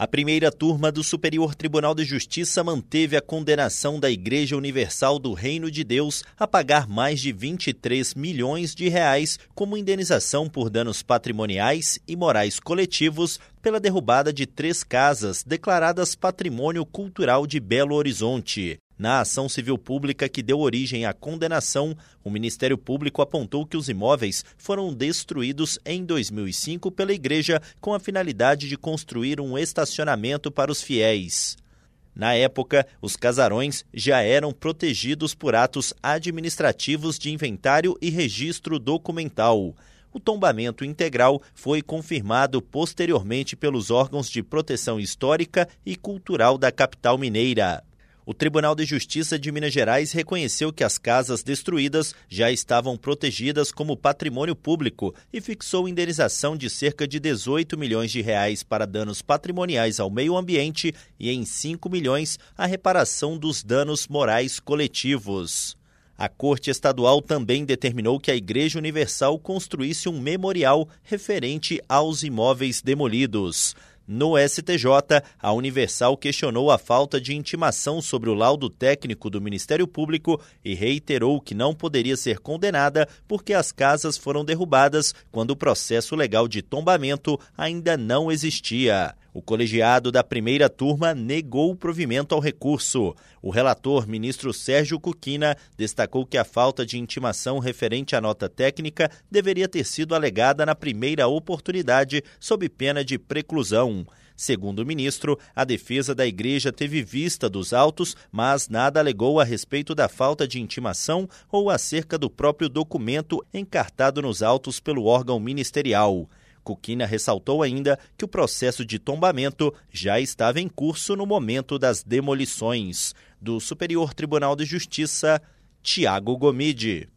A primeira turma do Superior Tribunal de Justiça manteve a condenação da Igreja Universal do Reino de Deus a pagar mais de 23 milhões de reais como indenização por danos patrimoniais e morais coletivos pela derrubada de três casas declaradas Patrimônio Cultural de Belo Horizonte. Na ação civil pública que deu origem à condenação, o Ministério Público apontou que os imóveis foram destruídos em 2005 pela Igreja com a finalidade de construir um estacionamento para os fiéis. Na época, os casarões já eram protegidos por atos administrativos de inventário e registro documental. O tombamento integral foi confirmado posteriormente pelos órgãos de proteção histórica e cultural da capital mineira. O Tribunal de Justiça de Minas Gerais reconheceu que as casas destruídas já estavam protegidas como patrimônio público e fixou indenização de cerca de 18 milhões de reais para danos patrimoniais ao meio ambiente e em 5 milhões a reparação dos danos morais coletivos. A Corte Estadual também determinou que a Igreja Universal construísse um memorial referente aos imóveis demolidos. No STJ, a Universal questionou a falta de intimação sobre o laudo técnico do Ministério Público e reiterou que não poderia ser condenada porque as casas foram derrubadas quando o processo legal de tombamento ainda não existia. O colegiado da primeira turma negou o provimento ao recurso. O relator, ministro Sérgio Cuquina, destacou que a falta de intimação referente à nota técnica deveria ter sido alegada na primeira oportunidade, sob pena de preclusão. Segundo o ministro, a defesa da igreja teve vista dos autos, mas nada alegou a respeito da falta de intimação ou acerca do próprio documento encartado nos autos pelo órgão ministerial. Cuquina ressaltou ainda que o processo de tombamento já estava em curso no momento das demolições. Do Superior Tribunal de Justiça, Tiago Gomide.